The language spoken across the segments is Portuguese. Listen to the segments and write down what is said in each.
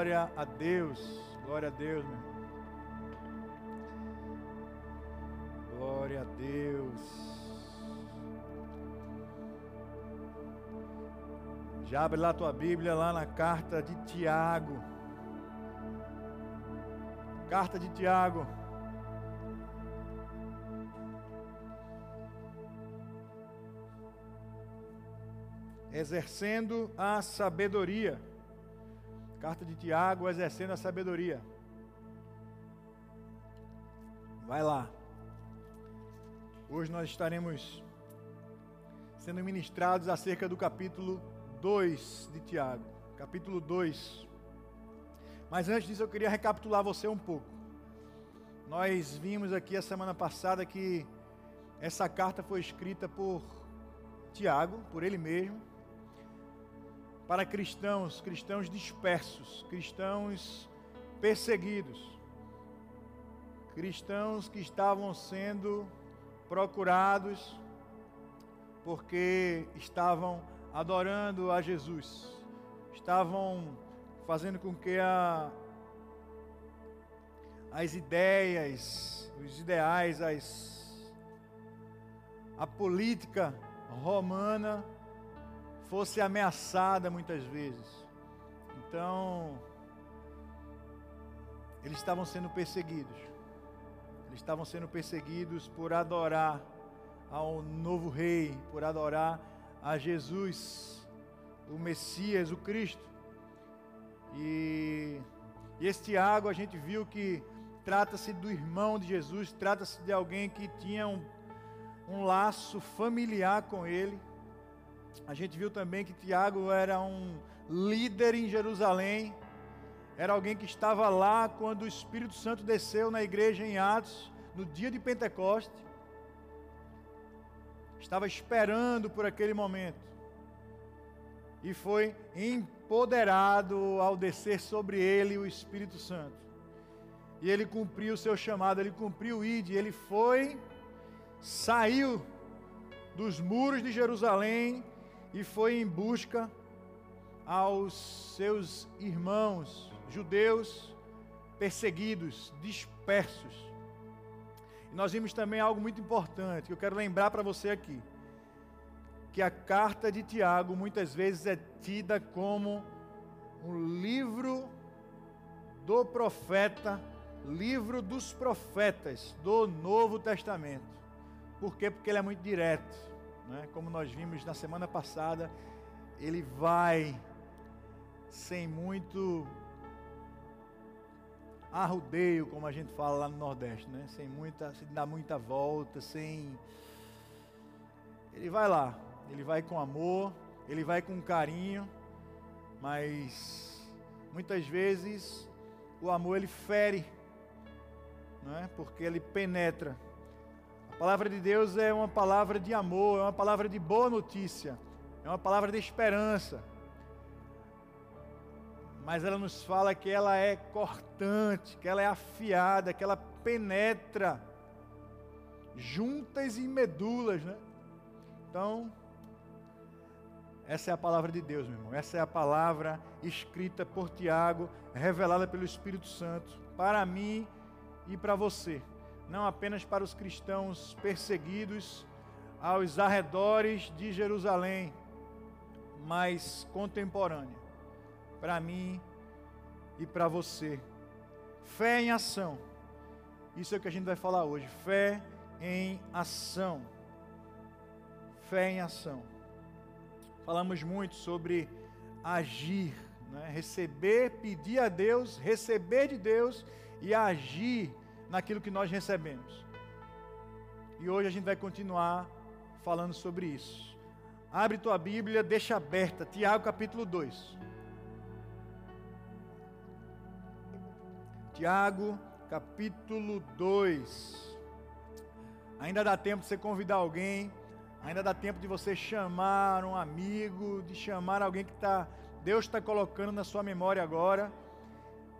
Glória a Deus. Glória a Deus, meu. Glória a Deus. Já abre lá tua Bíblia, lá na carta de Tiago. Carta de Tiago. Exercendo a sabedoria. Carta de Tiago, exercendo a sabedoria. Vai lá. Hoje nós estaremos sendo ministrados acerca do capítulo 2 de Tiago. Capítulo 2. Mas antes disso eu queria recapitular você um pouco. Nós vimos aqui a semana passada que essa carta foi escrita por Tiago, por ele mesmo, para cristãos, cristãos dispersos, cristãos perseguidos, cristãos que estavam sendo procurados porque estavam adorando a Jesus, estavam fazendo com que a, as ideias, os ideais, as, a política romana fosse ameaçada muitas vezes. Então, eles estavam sendo perseguidos. Eles estavam sendo perseguidos por adorar ao novo rei, por adorar a Jesus, o Messias, o Cristo. E, e este Tiago a gente viu que trata-se do irmão de Jesus, trata-se de alguém que tinha um, um laço familiar com ele. A gente viu também que Tiago era um líder em Jerusalém era alguém que estava lá quando o Espírito Santo desceu na igreja em Atos, no dia de Pentecoste. Estava esperando por aquele momento. E foi empoderado ao descer sobre ele o Espírito Santo. E ele cumpriu o seu chamado, ele cumpriu o ID, ele foi, saiu dos muros de Jerusalém e foi em busca aos seus irmãos judeus perseguidos, dispersos. E nós vimos também algo muito importante que eu quero lembrar para você aqui. Que a carta de Tiago muitas vezes é tida como um livro do profeta, livro dos profetas do Novo Testamento. Por quê? Porque ele é muito direto. Né? Como nós vimos na semana passada, ele vai sem muito arrudeio, como a gente fala lá no Nordeste, né? Sem muita, sem dar muita volta, sem. Ele vai lá, ele vai com amor, ele vai com carinho, mas muitas vezes o amor ele fere, não é? Porque ele penetra. Palavra de Deus é uma palavra de amor, é uma palavra de boa notícia, é uma palavra de esperança mas ela nos fala que ela é cortante, que ela é afiada, que ela penetra juntas e medulas, né? Então, essa é a palavra de Deus, meu irmão. Essa é a palavra escrita por Tiago, revelada pelo Espírito Santo, para mim e para você. Não apenas para os cristãos perseguidos aos arredores de Jerusalém, mas contemporânea para mim e para você. Fé em ação. Isso é o que a gente vai falar hoje. Fé em ação. Fé em ação. Falamos muito sobre agir, né? receber, pedir a Deus, receber de Deus e agir naquilo que nós recebemos. E hoje a gente vai continuar falando sobre isso. Abre tua Bíblia, deixa aberta, Tiago capítulo 2. Tiago, capítulo 2. Ainda dá tempo de você convidar alguém, ainda dá tempo de você chamar um amigo, de chamar alguém que tá, Deus está colocando na sua memória agora.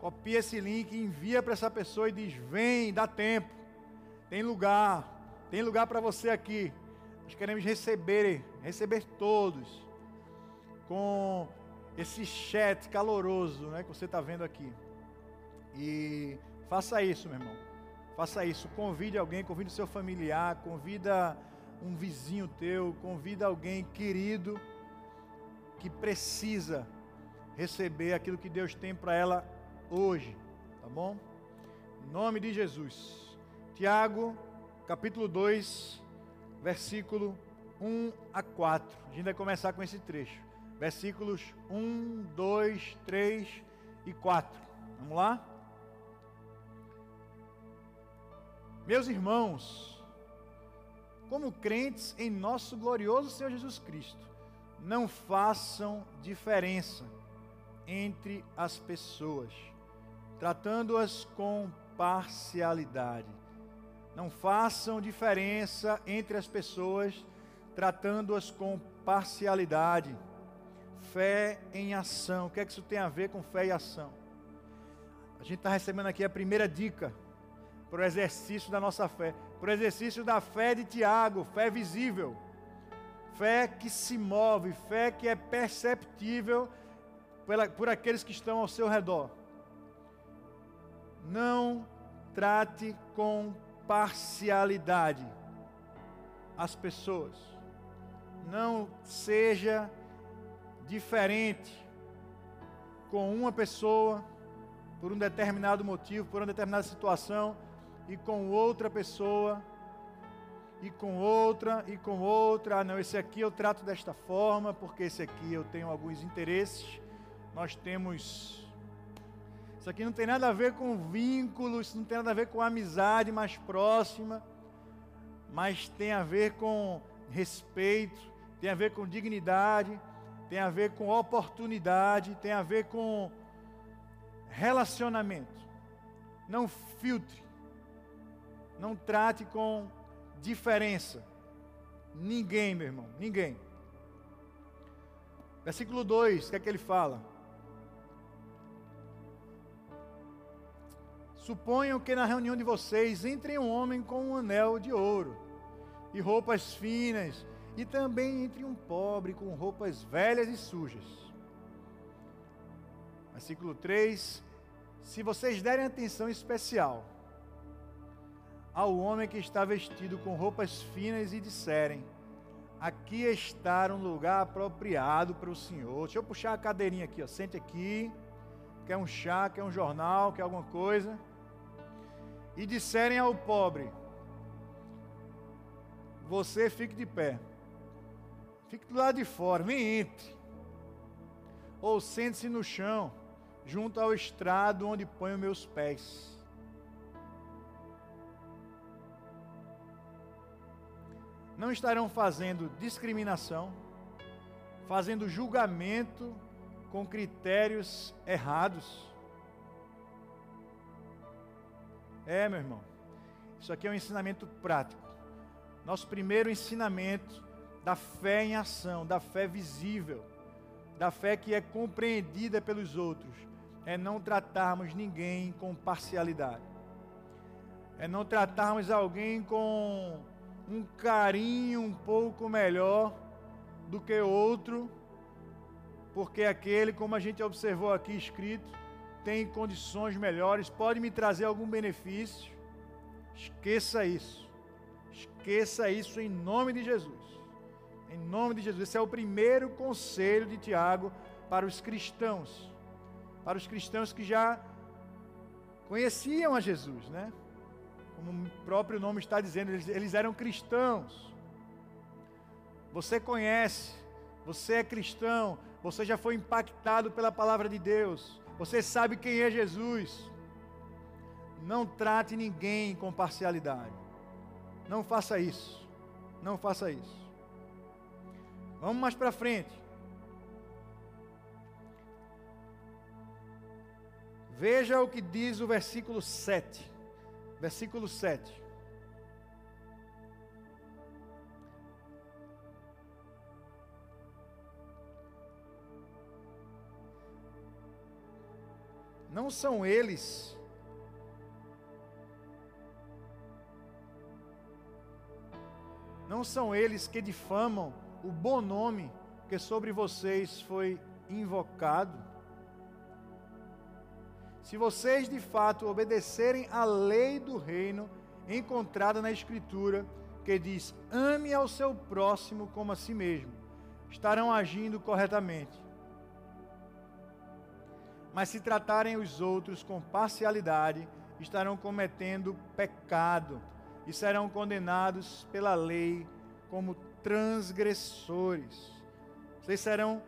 Copia esse link, envia para essa pessoa e diz: Vem, dá tempo, tem lugar, tem lugar para você aqui. Nós queremos receber, receber todos com esse chat caloroso, né, que você está vendo aqui. E faça isso, meu irmão. Faça isso. Convide alguém, convide seu familiar, convida um vizinho teu, convida alguém querido que precisa receber aquilo que Deus tem para ela hoje, tá bom? Em nome de Jesus. Tiago, capítulo 2, versículo 1 a 4. A gente vai começar com esse trecho. Versículos 1, 2, 3 e 4. Vamos lá? Meus irmãos, como crentes em nosso glorioso Senhor Jesus Cristo, não façam diferença entre as pessoas, tratando-as com parcialidade. Não façam diferença entre as pessoas, tratando-as com parcialidade. Fé em ação. O que é que isso tem a ver com fé e ação? A gente está recebendo aqui a primeira dica para o exercício da nossa fé, para o exercício da fé de Tiago, fé visível, fé que se move, fé que é perceptível por aqueles que estão ao seu redor. Não trate com parcialidade as pessoas. Não seja diferente com uma pessoa por um determinado motivo, por uma determinada situação, e com outra pessoa, e com outra, e com outra. Ah, não, esse aqui eu trato desta forma, porque esse aqui eu tenho alguns interesses. Nós temos. Isso aqui não tem nada a ver com vínculo, isso não tem nada a ver com amizade mais próxima, mas tem a ver com respeito, tem a ver com dignidade, tem a ver com oportunidade, tem a ver com relacionamento. Não filtre. Não trate com diferença. Ninguém, meu irmão, ninguém. Versículo 2, o que é que ele fala? Suponham que na reunião de vocês entre um homem com um anel de ouro e roupas finas, e também entre um pobre com roupas velhas e sujas. Versículo 3: Se vocês derem atenção especial ao homem que está vestido com roupas finas e disserem: Aqui está um lugar apropriado para o Senhor. Deixa eu puxar a cadeirinha aqui, ó. Sente aqui. Quer um chá, quer um jornal, quer alguma coisa. E disserem ao pobre: Você fique de pé. Fique do lado de fora, nem entre. Ou sente-se no chão, junto ao estrado onde ponho meus pés. Não estarão fazendo discriminação, fazendo julgamento com critérios errados. É, meu irmão, isso aqui é um ensinamento prático. Nosso primeiro ensinamento da fé em ação, da fé visível, da fé que é compreendida pelos outros, é não tratarmos ninguém com parcialidade, é não tratarmos alguém com um carinho um pouco melhor do que outro, porque aquele, como a gente observou aqui escrito, tem condições melhores, pode me trazer algum benefício. Esqueça isso. Esqueça isso em nome de Jesus. Em nome de Jesus. Esse é o primeiro conselho de Tiago para os cristãos. Para os cristãos que já conheciam a Jesus, né? Como o próprio nome está dizendo, eles, eles eram cristãos. Você conhece, você é cristão, você já foi impactado pela palavra de Deus, você sabe quem é Jesus. Não trate ninguém com parcialidade. Não faça isso. Não faça isso. Vamos mais para frente. Veja o que diz o versículo 7. Versículo 7. Não são eles não são eles que difamam o bom nome que sobre vocês foi invocado? Se vocês de fato obedecerem à lei do reino encontrada na Escritura, que diz: ame ao seu próximo como a si mesmo, estarão agindo corretamente. Mas se tratarem os outros com parcialidade, estarão cometendo pecado e serão condenados pela lei como transgressores. Vocês serão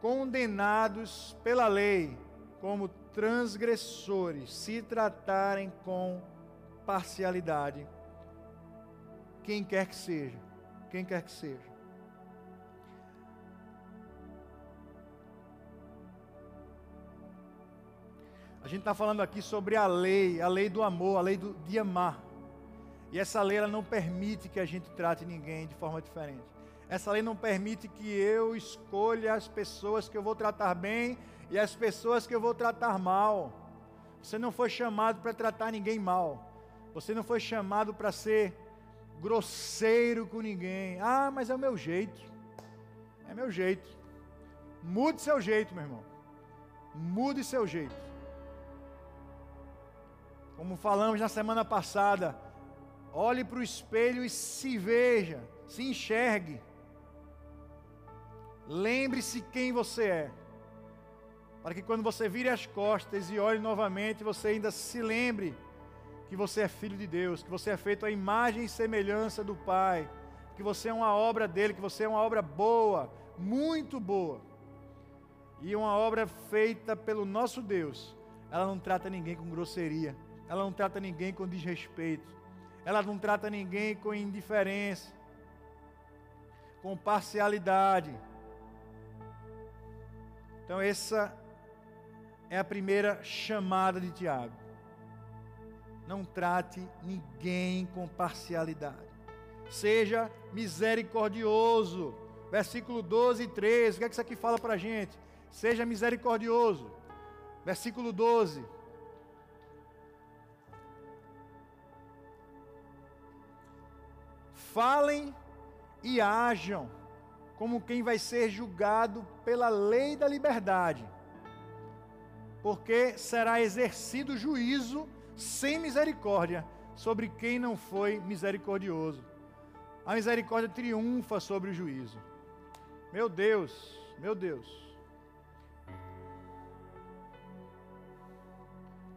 condenados pela lei como transgressores se tratarem com parcialidade. Quem quer que seja, quem quer que seja. A gente está falando aqui sobre a lei, a lei do amor, a lei do, de amar. E essa lei ela não permite que a gente trate ninguém de forma diferente. Essa lei não permite que eu escolha as pessoas que eu vou tratar bem e as pessoas que eu vou tratar mal. Você não foi chamado para tratar ninguém mal. Você não foi chamado para ser grosseiro com ninguém. Ah, mas é o meu jeito. É meu jeito. Mude seu jeito, meu irmão. Mude seu jeito. Como falamos na semana passada, olhe para o espelho e se veja, se enxergue. Lembre-se quem você é. Para que quando você vire as costas e olhe novamente, você ainda se lembre que você é filho de Deus, que você é feito à imagem e semelhança do Pai, que você é uma obra dele, que você é uma obra boa, muito boa. E uma obra feita pelo nosso Deus. Ela não trata ninguém com grosseria ela não trata ninguém com desrespeito, ela não trata ninguém com indiferença, com parcialidade. Então, essa é a primeira chamada de Tiago. Não trate ninguém com parcialidade. Seja misericordioso. Versículo 12 e 13. O que é que isso aqui fala para a gente? Seja misericordioso. Versículo 12. Falem e ajam como quem vai ser julgado pela lei da liberdade, porque será exercido juízo sem misericórdia sobre quem não foi misericordioso. A misericórdia triunfa sobre o juízo. Meu Deus, meu Deus.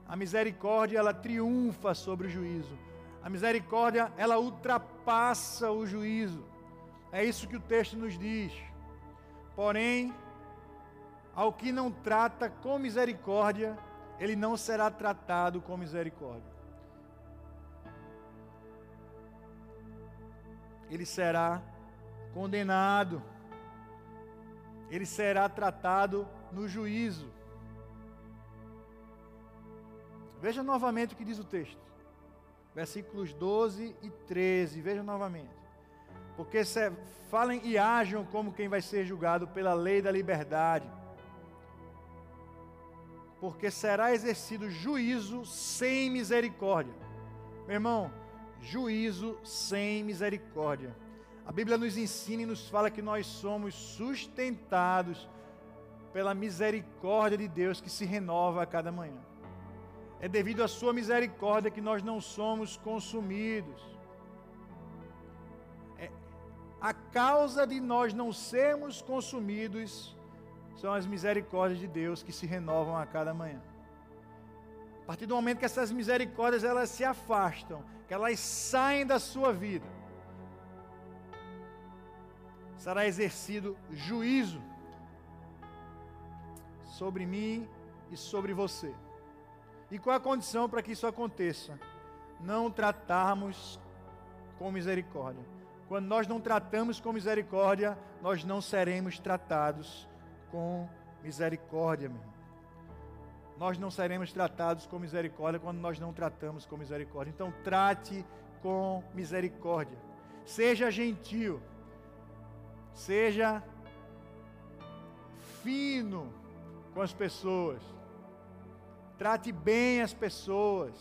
A misericórdia ela triunfa sobre o juízo. A misericórdia, ela ultrapassa o juízo. É isso que o texto nos diz. Porém, ao que não trata com misericórdia, ele não será tratado com misericórdia. Ele será condenado. Ele será tratado no juízo. Veja novamente o que diz o texto versículos 12 e 13. Vejam novamente. Porque se, falem e ajam como quem vai ser julgado pela lei da liberdade. Porque será exercido juízo sem misericórdia. Meu irmão, juízo sem misericórdia. A Bíblia nos ensina e nos fala que nós somos sustentados pela misericórdia de Deus que se renova a cada manhã. É devido à Sua misericórdia que nós não somos consumidos. É, a causa de nós não sermos consumidos são as misericórdias de Deus que se renovam a cada manhã. A partir do momento que essas misericórdias elas se afastam, que elas saem da sua vida, será exercido juízo sobre mim e sobre você. E qual a condição para que isso aconteça? Não tratarmos com misericórdia. Quando nós não tratamos com misericórdia, nós não seremos tratados com misericórdia, meu. Nós não seremos tratados com misericórdia quando nós não tratamos com misericórdia. Então, trate com misericórdia. Seja gentil. Seja fino com as pessoas. Trate bem as pessoas.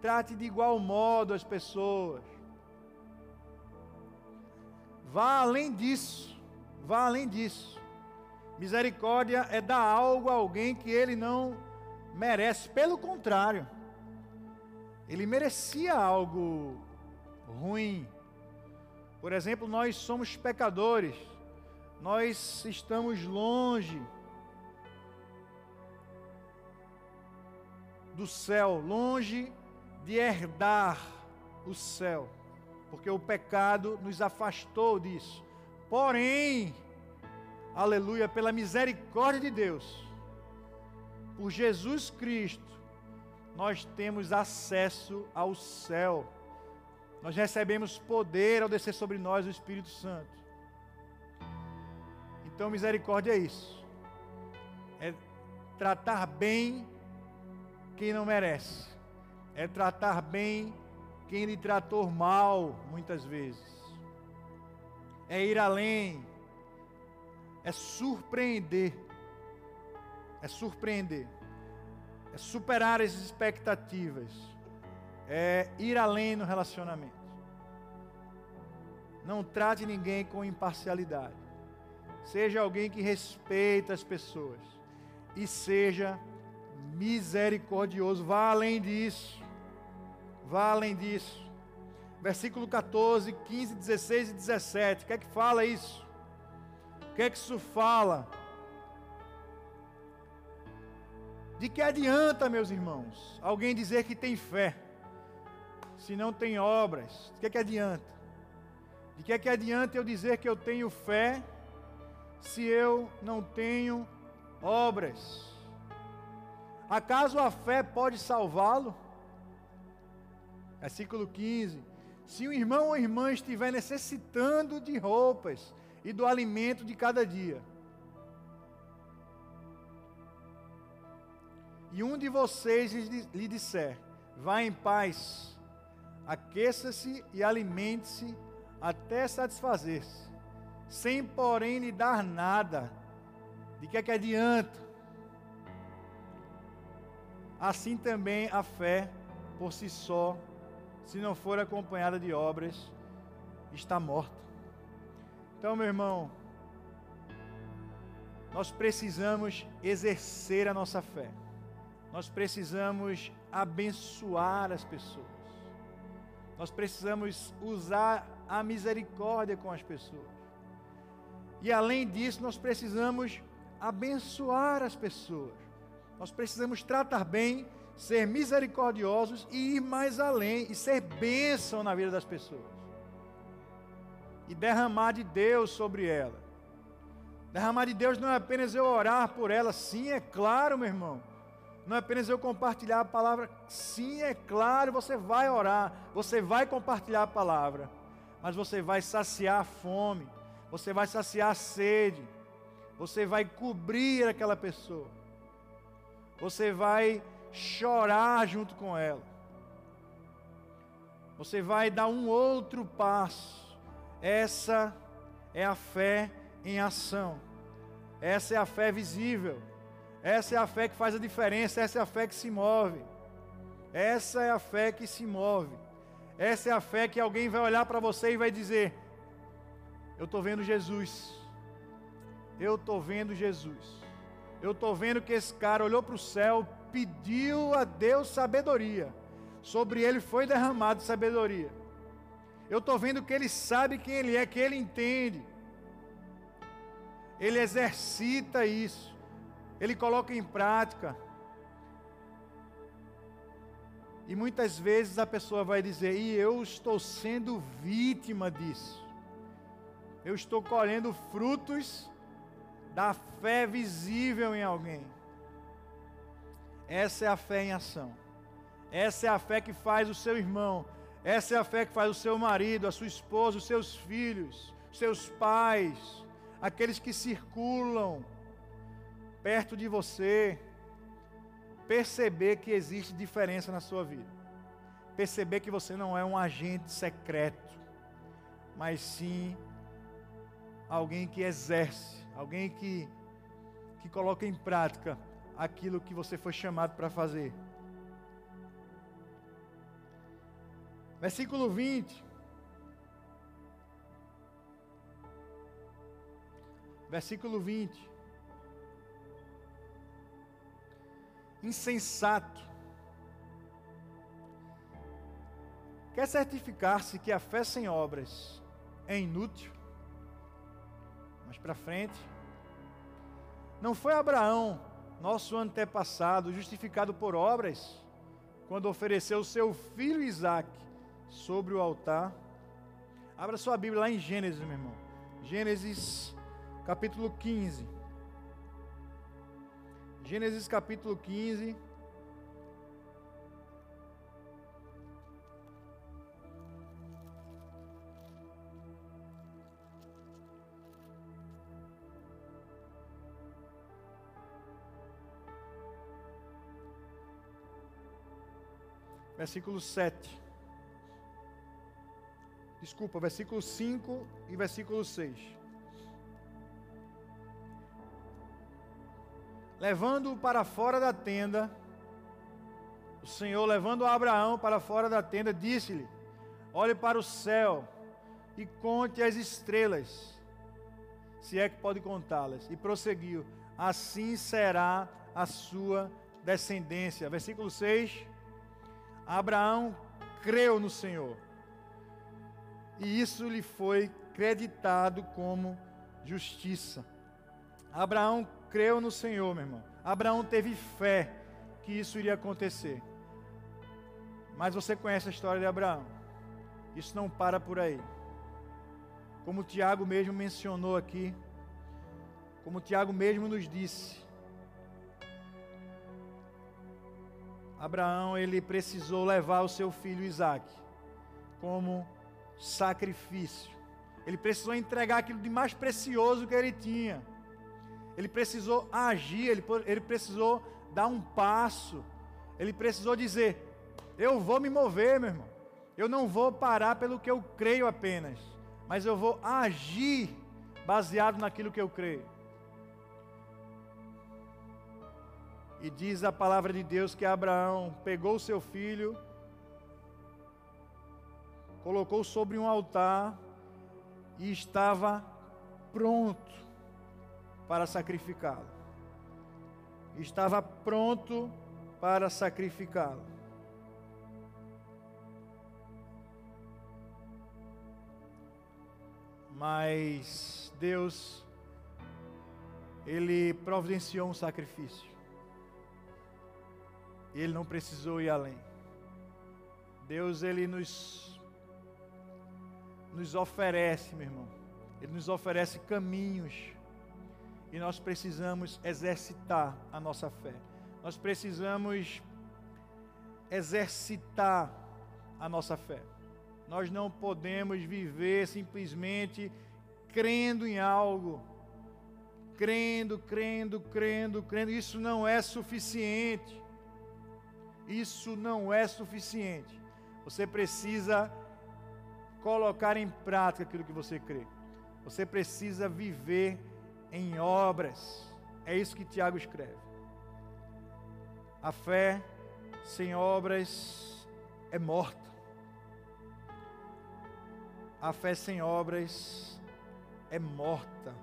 Trate de igual modo as pessoas. Vá além disso. Vá além disso. Misericórdia é dar algo a alguém que ele não merece. Pelo contrário, ele merecia algo ruim. Por exemplo, nós somos pecadores, nós estamos longe do céu, longe de herdar o céu, porque o pecado nos afastou disso. Porém, aleluia, pela misericórdia de Deus, por Jesus Cristo, nós temos acesso ao céu. Nós recebemos poder ao descer sobre nós o Espírito Santo. Então, misericórdia é isso. É tratar bem quem não merece. É tratar bem quem lhe tratou mal, muitas vezes. É ir além é surpreender. É surpreender. É superar as expectativas. É ir além no relacionamento. Não trate ninguém com imparcialidade. Seja alguém que respeita as pessoas. E seja misericordioso. Vá além disso. Vá além disso. Versículo 14, 15, 16 e 17. O que é que fala isso? que é que isso fala? De que adianta, meus irmãos, alguém dizer que tem fé, se não tem obras? De que é que adianta? De que é que adianta eu dizer que eu tenho fé, se eu não tenho obras? Acaso a fé pode salvá-lo? Versículo 15: Se o irmão ou irmã estiver necessitando de roupas, e do alimento de cada dia. E um de vocês lhe disser: Vá em paz, aqueça-se e alimente-se até satisfazer-se, sem porém lhe dar nada, de que é que adianta? Assim também a fé, por si só, se não for acompanhada de obras, está morta. Então, meu irmão, nós precisamos exercer a nossa fé. Nós precisamos abençoar as pessoas. Nós precisamos usar a misericórdia com as pessoas. E além disso, nós precisamos abençoar as pessoas. Nós precisamos tratar bem, ser misericordiosos e ir mais além e ser bênção na vida das pessoas e derramar de Deus sobre ela. Derramar de Deus não é apenas eu orar por ela, sim, é claro, meu irmão. Não é apenas eu compartilhar a palavra, sim, é claro, você vai orar, você vai compartilhar a palavra, mas você vai saciar a fome, você vai saciar a sede, você vai cobrir aquela pessoa, você vai chorar junto com ela, você vai dar um outro passo essa é a fé em ação. Essa é a fé visível. Essa é a fé que faz a diferença. Essa é a fé que se move. Essa é a fé que se move. Essa é a fé que alguém vai olhar para você e vai dizer: Eu estou vendo Jesus. Eu estou vendo Jesus. Eu estou vendo que esse cara olhou para o céu, pediu a Deus sabedoria. Sobre ele foi derramado sabedoria. Eu estou vendo que ele sabe quem ele é, que ele entende. Ele exercita isso. Ele coloca em prática. E muitas vezes a pessoa vai dizer: e eu estou sendo vítima disso. Eu estou colhendo frutos da fé visível em alguém. Essa é a fé em ação. Essa é a fé que faz o seu irmão essa é a fé que faz o seu marido, a sua esposa, os seus filhos, os seus pais, aqueles que circulam perto de você, perceber que existe diferença na sua vida. Perceber que você não é um agente secreto, mas sim alguém que exerce, alguém que, que coloca em prática aquilo que você foi chamado para fazer. Versículo 20. Versículo 20. Insensato. Quer certificar-se que a fé sem obras é inútil? Mais para frente. Não foi Abraão, nosso antepassado, justificado por obras, quando ofereceu seu filho Isaac sobre o altar? Abra sua Bíblia lá em Gênesis, meu irmão. Gênesis capítulo 15. Gênesis capítulo 15. Versículo 7. Desculpa, versículo 5 e versículo 6. levando-o para fora da tenda, o Senhor, levando Abraão para fora da tenda, disse-lhe: Olhe para o céu e conte as estrelas, se é que pode contá-las. E prosseguiu: Assim será a sua descendência. Versículo 6. Abraão creu no Senhor, e isso lhe foi creditado como justiça. Abraão creu no Senhor, meu irmão. Abraão teve fé que isso iria acontecer. Mas você conhece a história de Abraão. Isso não para por aí. Como o Tiago mesmo mencionou aqui, como o Tiago mesmo nos disse, Abraão ele precisou levar o seu filho Isaac como sacrifício. Ele precisou entregar aquilo de mais precioso que ele tinha ele precisou agir, ele, ele precisou dar um passo, ele precisou dizer: Eu vou me mover, meu irmão. Eu não vou parar pelo que eu creio apenas, mas eu vou agir baseado naquilo que eu creio. E diz a palavra de Deus que Abraão pegou seu filho, colocou sobre um altar e estava pronto para sacrificá-lo. Estava pronto para sacrificá-lo. Mas Deus, Ele providenciou um sacrifício. Ele não precisou ir além. Deus, Ele nos, nos oferece, meu irmão. Ele nos oferece caminhos e nós precisamos exercitar a nossa fé. Nós precisamos exercitar a nossa fé. Nós não podemos viver simplesmente crendo em algo, crendo, crendo, crendo, crendo. Isso não é suficiente. Isso não é suficiente. Você precisa colocar em prática aquilo que você crê. Você precisa viver em obras. É isso que Tiago escreve. A fé sem obras é morta. A fé sem obras é morta.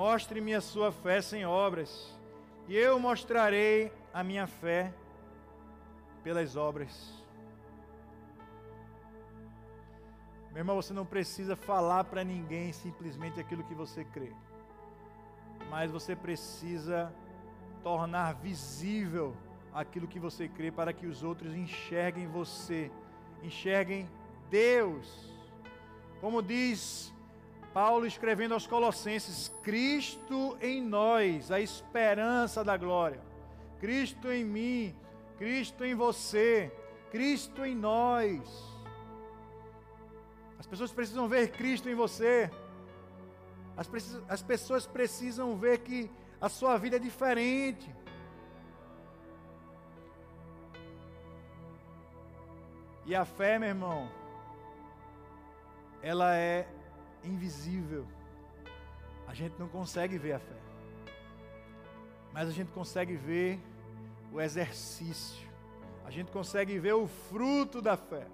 Mostre-me a sua fé sem obras, e eu mostrarei a minha fé pelas obras. Meu irmão, você não precisa falar para ninguém simplesmente aquilo que você crê, mas você precisa tornar visível aquilo que você crê para que os outros enxerguem você, enxerguem Deus. Como diz Paulo escrevendo aos Colossenses: Cristo em nós, a esperança da glória. Cristo em mim, Cristo em você, Cristo em nós. As pessoas precisam ver Cristo em você. As, as pessoas precisam ver que a sua vida é diferente. E a fé, meu irmão, ela é invisível. A gente não consegue ver a fé. Mas a gente consegue ver o exercício. A gente consegue ver o fruto da fé.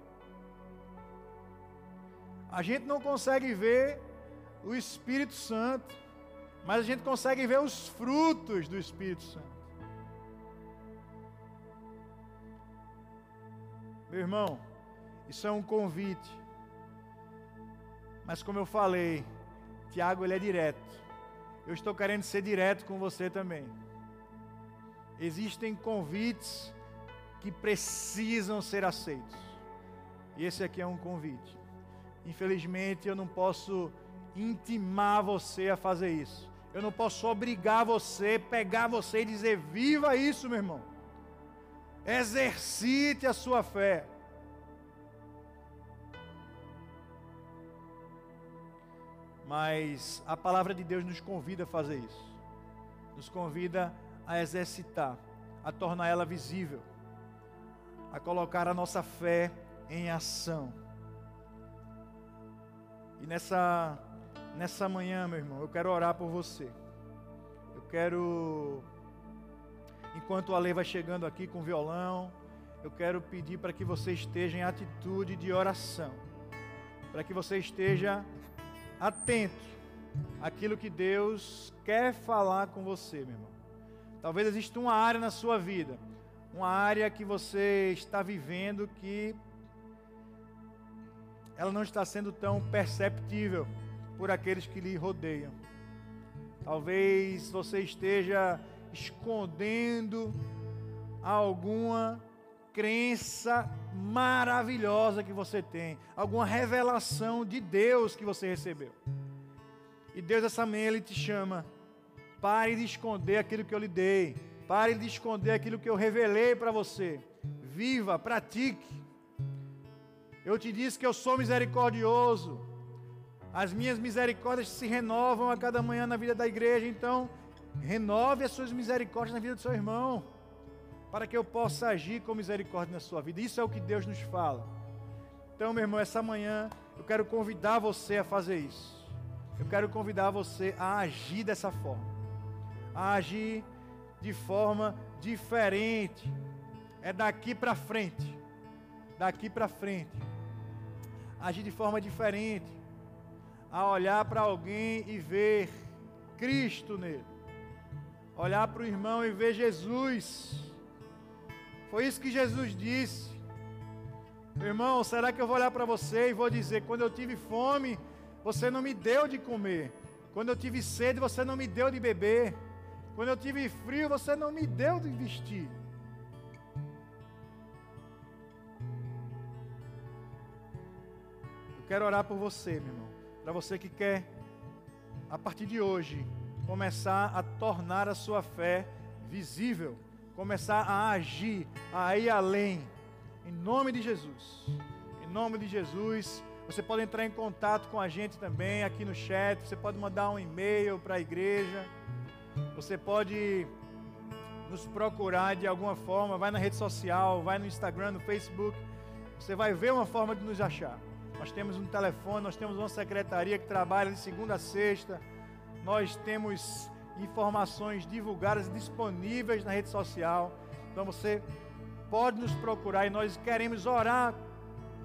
A gente não consegue ver o Espírito Santo, mas a gente consegue ver os frutos do Espírito Santo. Meu irmão, isso é um convite. Mas como eu falei, Tiago ele é direto. Eu estou querendo ser direto com você também. Existem convites que precisam ser aceitos. E esse aqui é um convite. Infelizmente, eu não posso intimar você a fazer isso. Eu não posso obrigar você, pegar você e dizer: viva isso, meu irmão. Exercite a sua fé. Mas a palavra de Deus nos convida a fazer isso. Nos convida a exercitar, a tornar ela visível, a colocar a nossa fé em ação. E nessa nessa manhã, meu irmão, eu quero orar por você. Eu quero enquanto a lei vai chegando aqui com o violão, eu quero pedir para que você esteja em atitude de oração. Para que você esteja atento àquilo que Deus quer falar com você, meu irmão. Talvez exista uma área na sua vida, uma área que você está vivendo que ela não está sendo tão perceptível por aqueles que lhe rodeiam. Talvez você esteja escondendo alguma crença maravilhosa que você tem, alguma revelação de Deus que você recebeu. E Deus essa manhã ele te chama. Pare de esconder aquilo que eu lhe dei. Pare de esconder aquilo que eu revelei para você. Viva, pratique. Eu te disse que eu sou misericordioso. As minhas misericórdias se renovam a cada manhã na vida da igreja. Então, renove as suas misericórdias na vida do seu irmão para que eu possa agir com misericórdia na sua vida. Isso é o que Deus nos fala. Então, meu irmão, essa manhã eu quero convidar você a fazer isso. Eu quero convidar você a agir dessa forma. A agir de forma diferente. É daqui para frente. Daqui para frente. Agir de forma diferente. A olhar para alguém e ver Cristo nele. Olhar para o irmão e ver Jesus foi isso que Jesus disse. Irmão, será que eu vou olhar para você e vou dizer: quando eu tive fome, você não me deu de comer. Quando eu tive sede, você não me deu de beber. Quando eu tive frio, você não me deu de vestir. Eu quero orar por você, meu irmão. Para você que quer, a partir de hoje, começar a tornar a sua fé visível começar a agir, a ir além. Em nome de Jesus. Em nome de Jesus. Você pode entrar em contato com a gente também aqui no chat. Você pode mandar um e-mail para a igreja. Você pode nos procurar de alguma forma. Vai na rede social, vai no Instagram, no Facebook. Você vai ver uma forma de nos achar. Nós temos um telefone, nós temos uma secretaria que trabalha de segunda a sexta. Nós temos informações divulgadas disponíveis na rede social. Então você pode nos procurar e nós queremos orar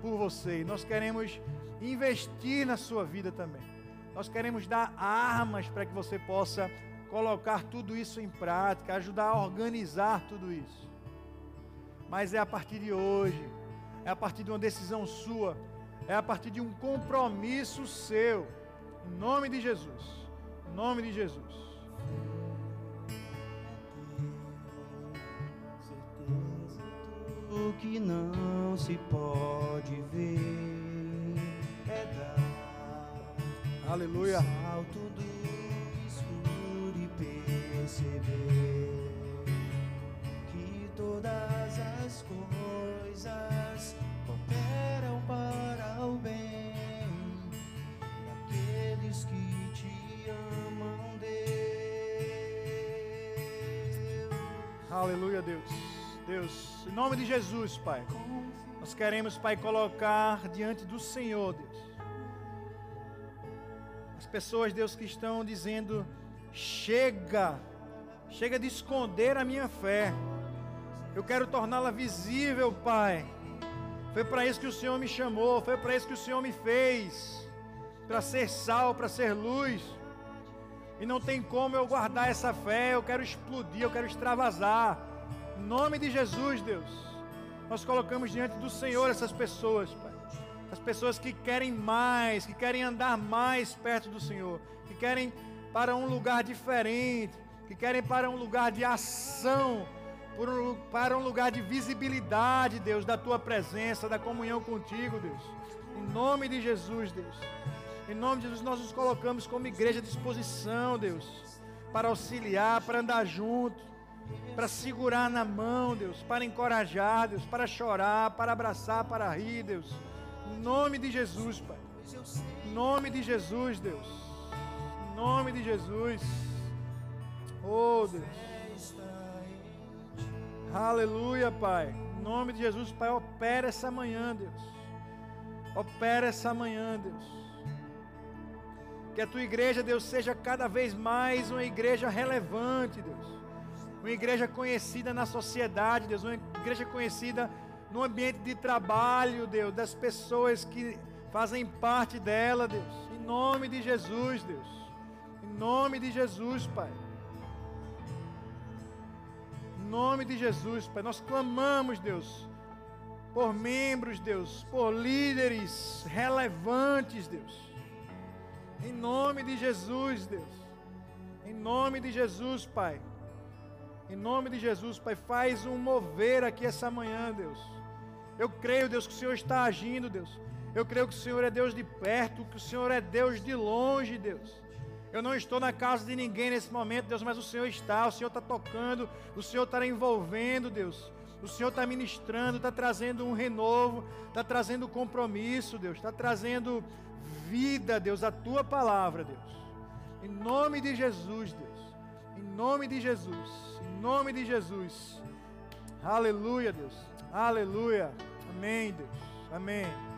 por você. Nós queremos investir na sua vida também. Nós queremos dar armas para que você possa colocar tudo isso em prática, ajudar a organizar tudo isso. Mas é a partir de hoje, é a partir de uma decisão sua, é a partir de um compromisso seu. Em nome de Jesus. Em nome de Jesus. O que não se pode ver é dar Aleluia. Um salto do escuro e perceber Deus. Deus, em nome de Jesus, Pai, nós queremos, Pai, colocar diante do Senhor, Deus, as pessoas, Deus, que estão dizendo: chega, chega de esconder a minha fé, eu quero torná-la visível, Pai. Foi para isso que o Senhor me chamou, foi para isso que o Senhor me fez, para ser sal, para ser luz. E não tem como eu guardar essa fé, eu quero explodir, eu quero extravasar. Em nome de Jesus, Deus, nós colocamos diante do Senhor essas pessoas, Pai. As pessoas que querem mais, que querem andar mais perto do Senhor, que querem para um lugar diferente, que querem para um lugar de ação, para um lugar de visibilidade, Deus, da tua presença, da comunhão contigo, Deus. Em nome de Jesus, Deus. Em nome de Jesus, nós nos colocamos como igreja à disposição, Deus, para auxiliar, para andar junto, para segurar na mão, Deus, para encorajar, Deus, para chorar, para abraçar, para rir, Deus. Em nome de Jesus, Pai. Em nome de Jesus, Deus. Em nome de Jesus. Oh, Deus. Aleluia, Pai. Em nome de Jesus, Pai, opera essa manhã, Deus. Opera essa manhã, Deus. Que a tua igreja, Deus, seja cada vez mais uma igreja relevante, Deus. Uma igreja conhecida na sociedade, Deus. Uma igreja conhecida no ambiente de trabalho, Deus. Das pessoas que fazem parte dela, Deus. Em nome de Jesus, Deus. Em nome de Jesus, Pai nome de Jesus, Pai, nós clamamos, Deus, por membros, Deus, por líderes relevantes, Deus. Em nome de Jesus, Deus. Em nome de Jesus, Pai. Em nome de Jesus, Pai, faz um mover aqui essa manhã, Deus. Eu creio, Deus, que o Senhor está agindo, Deus. Eu creio que o Senhor é Deus de perto, que o Senhor é Deus de longe, Deus. Eu não estou na casa de ninguém nesse momento, Deus, mas o Senhor está, o Senhor está tocando, o Senhor está envolvendo, Deus. O Senhor está ministrando, está trazendo um renovo, está trazendo compromisso, Deus, está trazendo vida, Deus, a tua palavra, Deus. Em nome de Jesus, Deus. Nome de Jesus. Em nome de Jesus. Aleluia, Deus. Aleluia. Amém, Deus. Amém.